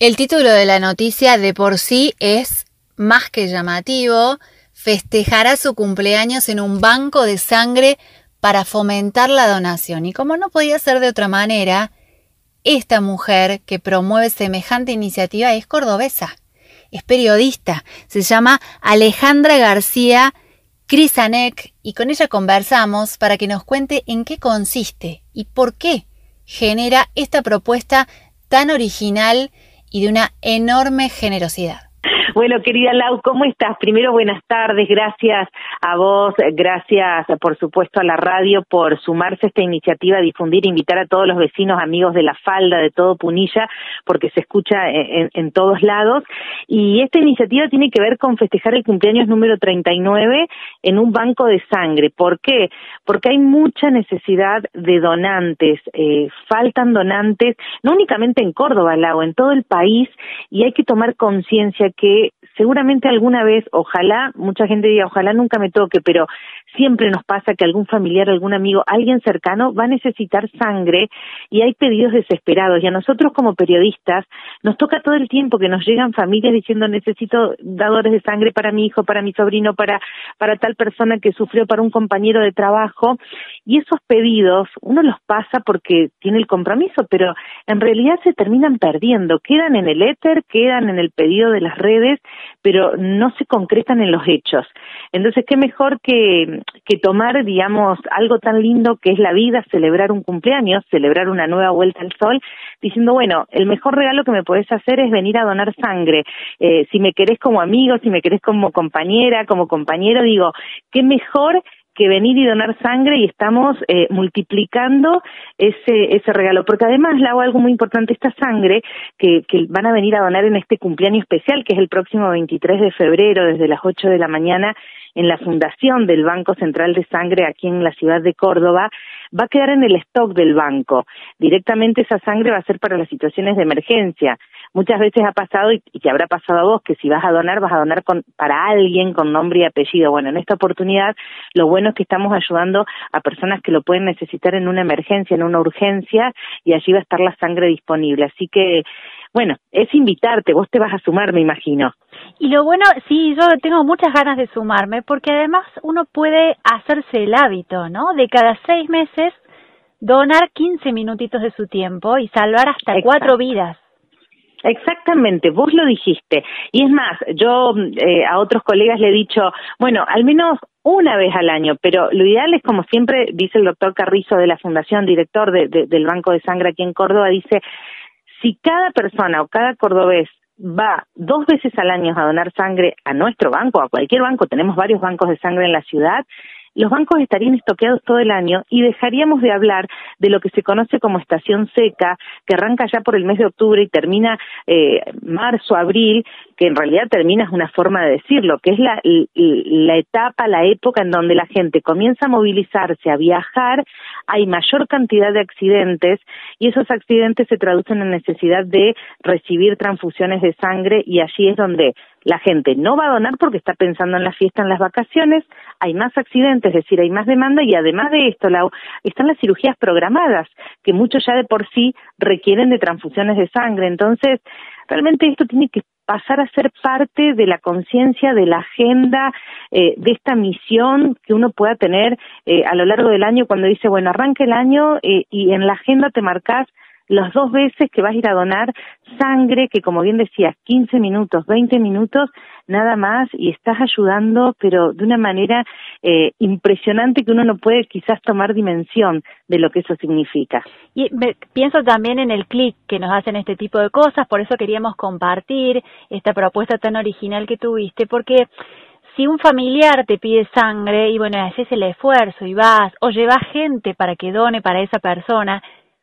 El título de la noticia de por sí es más que llamativo. Festejará su cumpleaños en un banco de sangre para fomentar la donación. Y como no podía ser de otra manera, esta mujer que promueve semejante iniciativa es cordobesa, es periodista, se llama Alejandra García Crisanek y con ella conversamos para que nos cuente en qué consiste y por qué genera esta propuesta tan original y de una enorme generosidad. Bueno, querida Lau, ¿cómo estás? Primero, buenas tardes, gracias a vos, gracias por supuesto a la radio por sumarse a esta iniciativa, difundir, invitar a todos los vecinos, amigos de la falda, de todo Punilla, porque se escucha en, en todos lados. Y esta iniciativa tiene que ver con festejar el cumpleaños número 39 en un banco de sangre. ¿Por qué? Porque hay mucha necesidad de donantes, eh, faltan donantes, no únicamente en Córdoba, Lau, en todo el país, y hay que tomar conciencia que seguramente alguna vez, ojalá, mucha gente diga, ojalá nunca me toque, pero siempre nos pasa que algún familiar, algún amigo, alguien cercano va a necesitar sangre y hay pedidos desesperados. Y a nosotros como periodistas nos toca todo el tiempo que nos llegan familias diciendo necesito dadores de sangre para mi hijo, para mi sobrino, para, para tal persona que sufrió, para un compañero de trabajo. Y esos pedidos uno los pasa porque tiene el compromiso, pero en realidad se terminan perdiendo, quedan en el éter, quedan en el pedido de las redes, pero no se concretan en los hechos. Entonces, qué mejor que que tomar, digamos, algo tan lindo que es la vida, celebrar un cumpleaños, celebrar una nueva vuelta al sol, diciendo, bueno, el mejor regalo que me podés hacer es venir a donar sangre. Eh, si me querés como amigo, si me querés como compañera, como compañero, digo, qué mejor que venir y donar sangre y estamos eh, multiplicando ese, ese regalo. Porque además hago algo muy importante, esta sangre que, que van a venir a donar en este cumpleaños especial, que es el próximo 23 de febrero, desde las 8 de la mañana, en la fundación del Banco Central de Sangre aquí en la ciudad de Córdoba, va a quedar en el stock del banco. Directamente esa sangre va a ser para las situaciones de emergencia. Muchas veces ha pasado, y, te habrá pasado a vos, que si vas a donar, vas a donar con, para alguien con nombre y apellido. Bueno, en esta oportunidad, lo bueno es que estamos ayudando a personas que lo pueden necesitar en una emergencia, en una urgencia, y allí va a estar la sangre disponible. Así que, bueno, es invitarte, vos te vas a sumar, me imagino. Y lo bueno, sí, yo tengo muchas ganas de sumarme, porque además uno puede hacerse el hábito, ¿no? De cada seis meses donar 15 minutitos de su tiempo y salvar hasta cuatro vidas. Exactamente, vos lo dijiste. Y es más, yo eh, a otros colegas le he dicho, bueno, al menos una vez al año, pero lo ideal es, como siempre dice el doctor Carrizo de la Fundación, director del Banco de Sangre aquí en Córdoba, dice, si cada persona o cada cordobés va dos veces al año a donar sangre a nuestro banco, a cualquier banco, tenemos varios bancos de sangre en la ciudad, los bancos estarían estoqueados todo el año y dejaríamos de hablar de lo que se conoce como estación seca, que arranca ya por el mes de octubre y termina eh, marzo, abril, que en realidad termina es una forma de decirlo, que es la, la etapa, la época en donde la gente comienza a movilizarse, a viajar, hay mayor cantidad de accidentes y esos accidentes se traducen en necesidad de recibir transfusiones de sangre y allí es donde la gente no va a donar porque está pensando en la fiesta, en las vacaciones, hay más accidentes, es decir, hay más demanda y además de esto, están las cirugías programadas, que muchos ya de por sí requieren de transfusiones de sangre. Entonces, realmente esto tiene que pasar a ser parte de la conciencia, de la agenda, eh, de esta misión que uno pueda tener eh, a lo largo del año. Cuando dice, bueno, arranca el año eh, y en la agenda te marcas las dos veces que vas a ir a donar sangre, que como bien decías, 15 minutos, 20 minutos, nada más, y estás ayudando, pero de una manera eh, impresionante que uno no puede quizás tomar dimensión de lo que eso significa. Y pienso también en el clic que nos hacen este tipo de cosas, por eso queríamos compartir esta propuesta tan original que tuviste, porque si un familiar te pide sangre y bueno, haces el esfuerzo y vas o llevas gente para que done para esa persona,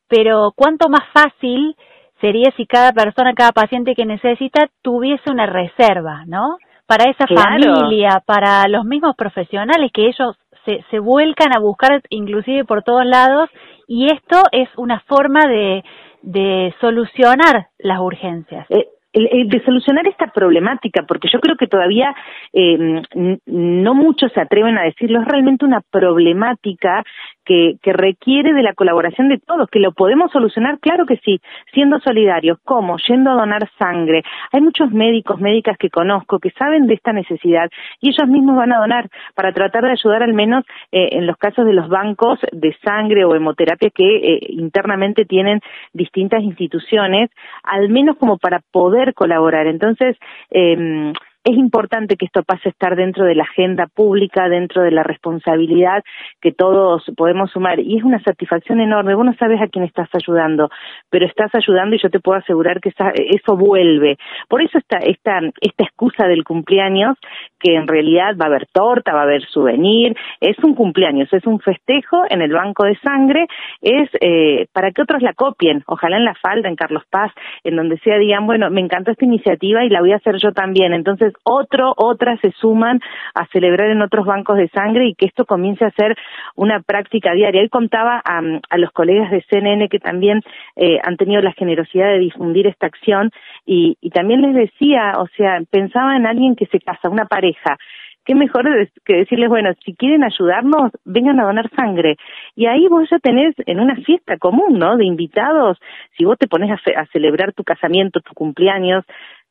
pero cuánto más fácil sería si cada persona, cada paciente que necesita tuviese una reserva, ¿no? Para esa familia, para los mismos profesionales que ellos se, se vuelcan a buscar inclusive por todos lados y esto es una forma de, de solucionar las urgencias. Eh, de solucionar esta problemática, porque yo creo que todavía eh, no muchos se atreven a decirlo, es realmente una problemática que, que requiere de la colaboración de todos, que lo podemos solucionar, claro que sí, siendo solidarios, ¿cómo? Yendo a donar sangre. Hay muchos médicos, médicas que conozco que saben de esta necesidad y ellos mismos van a donar para tratar de ayudar al menos eh, en los casos de los bancos de sangre o hemoterapia que eh, internamente tienen distintas instituciones, al menos como para poder colaborar. Entonces, eh, es importante que esto pase a estar dentro de la agenda pública, dentro de la responsabilidad que todos podemos sumar. Y es una satisfacción enorme. Vos no sabes a quién estás ayudando, pero estás ayudando y yo te puedo asegurar que eso vuelve. Por eso esta, esta, esta excusa del cumpleaños, que en realidad va a haber torta, va a haber souvenir, es un cumpleaños, es un festejo en el banco de sangre, es eh, para que otros la copien. Ojalá en la falda, en Carlos Paz, en donde sea, digan, bueno, me encantó esta iniciativa y la voy a hacer yo también. Entonces, otro, otras se suman a celebrar en otros bancos de sangre y que esto comience a ser una práctica diaria. Él contaba a, los colegas de CNN que también eh, han tenido la generosidad de difundir esta acción y, también les decía, o sea, pensaba en alguien que se casa, una pareja, qué mejor que decirles, bueno, si quieren ayudarnos, vengan a donar sangre. Y ahí vos ya tenés en una fiesta común, ¿no? De invitados, si vos te pones a celebrar tu casamiento, tu cumpleaños,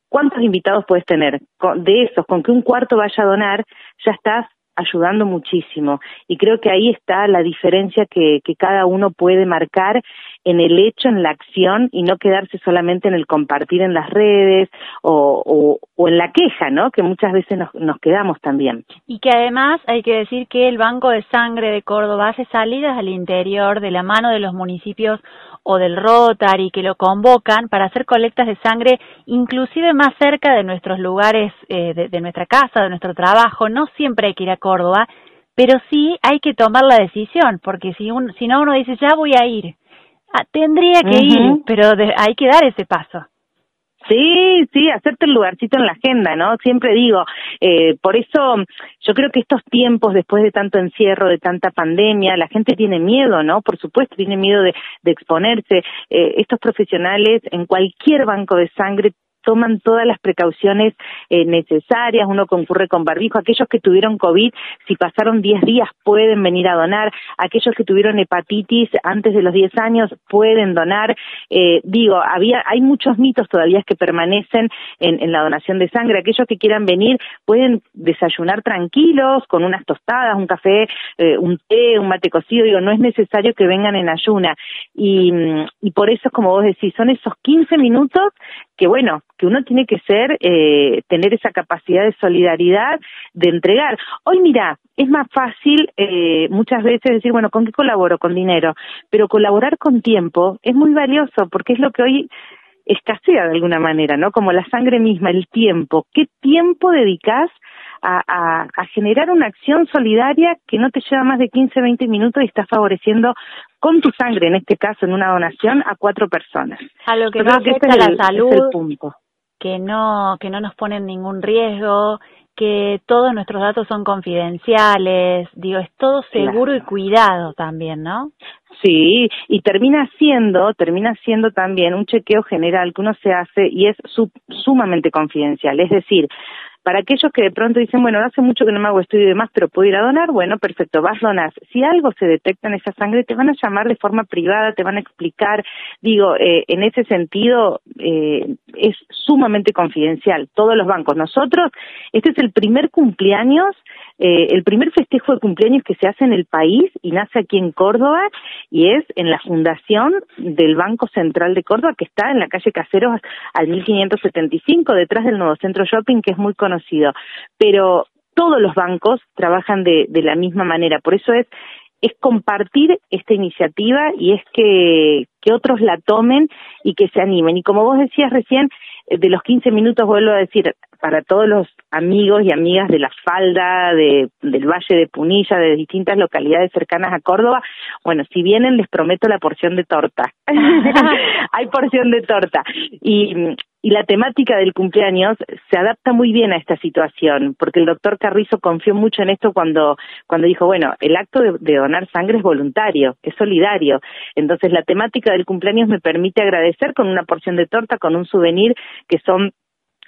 ¿Cuántos invitados puedes tener? De esos, con que un cuarto vaya a donar, ya estás ayudando muchísimo. Y creo que ahí está la diferencia que, que cada uno puede marcar en el hecho, en la acción y no quedarse solamente en el compartir en las redes o, en la queja, ¿no? Que muchas veces nos, nos, quedamos también. Y que además hay que decir que el Banco de Sangre de Córdoba hace salidas al interior de la mano de los municipios o del Rotary que lo convocan para hacer colectas de sangre inclusive más cerca de nuestros lugares, eh, de, de nuestra casa, de nuestro trabajo. No siempre hay que ir a Córdoba, pero sí hay que tomar la decisión, porque si, un, si no uno dice ya voy a ir, tendría que ir, pero de, hay que dar ese paso. Sí, sí, hacerte el lugarcito en la agenda, ¿no? Siempre digo, eh, por eso yo creo que estos tiempos, después de tanto encierro, de tanta pandemia, la gente tiene miedo, ¿no? Por supuesto, tiene miedo de, de exponerse. Eh, estos profesionales en cualquier banco de sangre toman todas las precauciones eh, necesarias, uno concurre con barbijo, aquellos que tuvieron COVID, si pasaron 10 días pueden venir a donar, aquellos que tuvieron hepatitis antes de los 10 años pueden donar, eh, digo, había, hay muchos mitos todavía que permanecen en, la donación de sangre, aquellos que quieran venir pueden desayunar tranquilos con unas tostadas, un café, eh, un té, un mate cocido, digo, no es necesario que vengan en ayuna y, y por eso, como vos decís, son esos 15 minutos que bueno, que uno tiene que ser, eh, tener esa capacidad de solidaridad, de entregar. Hoy mira, es más fácil eh, muchas veces decir, bueno, ¿con qué colaboro? Con dinero. Pero colaborar con tiempo es muy valioso porque es lo que hoy escasea de alguna manera, ¿no? Como la sangre misma, el tiempo. ¿Qué tiempo dedicas a, a, a, generar una acción solidaria que no te lleva más de 15, 20 minutos y estás favoreciendo con tu sangre, en este caso en una donación, a cuatro personas? A lo que no afecta a la salud, que no, que no nos ponen ningún riesgo, que todos nuestros datos son confidenciales, digo, es todo seguro claro. y cuidado también, ¿no? Sí, y termina siendo, termina siendo también un chequeo general que uno se hace y es sub, sumamente confidencial, es decir, para aquellos que de pronto dicen, bueno, no hace mucho que no me hago estudio y demás, pero puedo ir a donar, bueno, perfecto, vas, donas. Si algo se detecta en esa sangre, te van a llamar de forma privada, te van a explicar. Digo, eh, en ese sentido, eh, es sumamente confidencial. Todos los bancos. Nosotros, este es el primer cumpleaños eh, el primer festejo de cumpleaños que se hace en el país y nace aquí en Córdoba y es en la fundación del Banco Central de Córdoba que está en la calle Caseros al 1575 detrás del Nuevo Centro Shopping que es muy conocido. Pero todos los bancos trabajan de, de la misma manera, por eso es es compartir esta iniciativa y es que, que otros la tomen y que se animen. Y como vos decías recién, de los 15 minutos vuelvo a decir, para todos los amigos y amigas de la falda, de, del Valle de Punilla, de distintas localidades cercanas a Córdoba, bueno, si vienen les prometo la porción de torta. Hay porción de torta. Y, y la temática del cumpleaños se adapta muy bien a esta situación, porque el doctor Carrizo confió mucho en esto cuando, cuando dijo, bueno, el acto de, donar sangre es voluntario, es solidario. Entonces la temática del cumpleaños me permite agradecer con una porción de torta, con un souvenir que son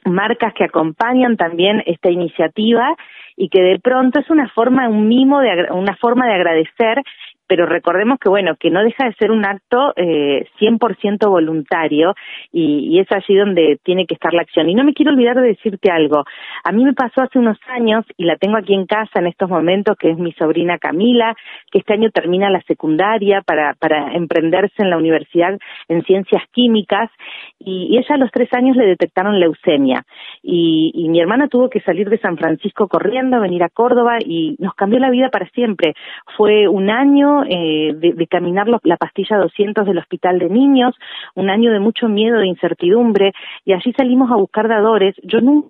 marcas que acompañan también esta iniciativa y que de pronto es una forma, un mimo, de, una forma de agradecer pero recordemos que bueno que no deja de ser un acto eh, 100% voluntario y, es allí donde tiene que estar la acción. Y no me quiero olvidar de decirte algo. A mí me pasó hace unos años y la tengo aquí en casa en estos momentos que es mi sobrina Camila que este año termina la secundaria para para emprenderse en la universidad en ciencias químicas y, ella a los tres años le detectaron leucemia. Y mi hermana tuvo que salir de San Francisco corriendo venir a Córdoba y nos cambió la vida para siempre. Fue un año eh, de, caminar la pastilla 200 del hospital de niños, un año de mucho miedo, de incertidumbre, y allí salimos a buscar dadores. Yo nunca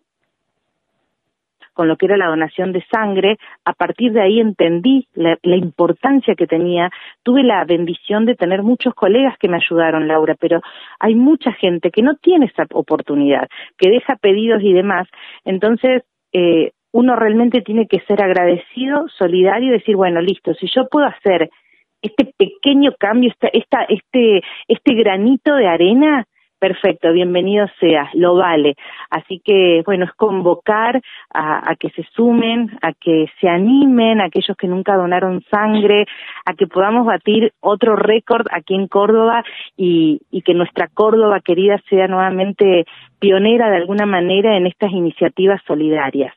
con lo que era la donación de sangre, a partir de ahí entendí la, importancia que tenía, tuve la bendición de tener muchos colegas que me ayudaron, Laura, pero hay mucha gente que no tiene esa oportunidad, que deja pedidos y demás, entonces eh, uno realmente tiene que ser agradecido, solidario y decir, bueno, listo, si yo puedo hacer este pequeño cambio, esta, esta, este, este granito de arena, perfecto, bienvenido sea, lo vale. Así que, bueno, es convocar a, a, que se sumen, a que se animen, aquellos que nunca donaron sangre, a que podamos batir otro récord aquí en Córdoba y, y que nuestra Córdoba querida sea nuevamente pionera de alguna manera en estas iniciativas solidarias.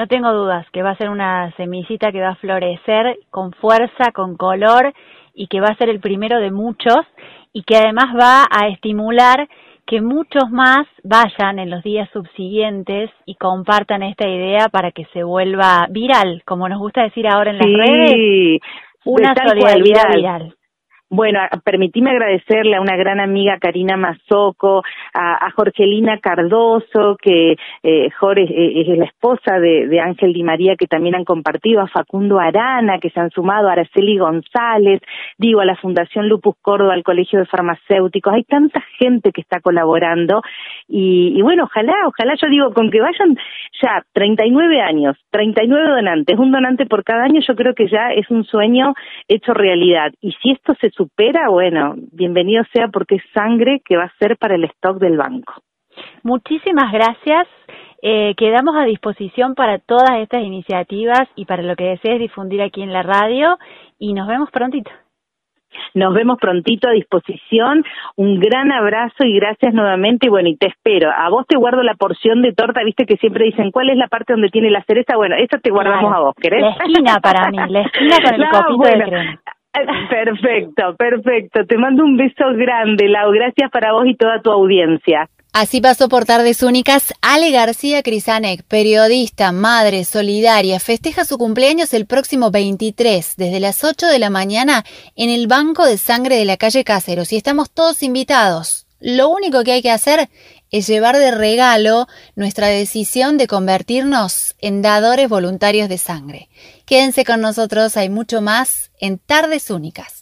No tengo dudas que va a ser una semillita que va a florecer con fuerza, con color y que va a ser el primero de muchos y que además va a estimular que muchos más vayan en los días subsiguientes y compartan esta idea para que se vuelva viral, como nos gusta decir ahora en las redes, una solidaridad viral. Bueno, permitíme agradecerle a una gran amiga Karina Mazoco, a, Jorgelina Cardoso, que eh, Jorge es la esposa de, Ángel Di María, que también han compartido, a Facundo Arana, que se han sumado, a Araceli González, digo, a la Fundación Lupus Córdoba, al Colegio de Farmacéuticos. Hay tanta gente que está colaborando y, y bueno, ojalá, ojalá yo digo, con que vayan ya 39 años, 39 donantes, un donante por cada año, yo creo que ya es un sueño hecho realidad. Y si esto se supera, bueno, bienvenido sea porque es sangre que va a ser para el stock del banco. Muchísimas gracias. Eh, quedamos a disposición para todas estas iniciativas y para lo que desees difundir aquí en la radio y nos vemos prontito. Nos vemos prontito a disposición. Un gran abrazo y gracias nuevamente. Y bueno, y te espero. A vos te guardo la porción de torta, viste que siempre dicen, ¿cuál es la parte donde tiene la cereza? Bueno, esa te guardamos a vos, ¿querés? La esquina para mí, la esquina con el copito de crema. Perfecto, perfecto. Te mando un beso grande, Lau. Gracias para vos y toda tu audiencia. Así pasó por Tardes Únicas Ale García Crisanek, periodista, madre, solidaria, festeja su cumpleaños el próximo 23, desde las 8 de la mañana, en el Banco de Sangre de la calle Cáceros y estamos todos invitados. Lo único que hay que hacer es llevar de regalo nuestra decisión de convertirnos en dadores voluntarios de sangre. Quédense con nosotros, hay mucho más en Tardes Únicas.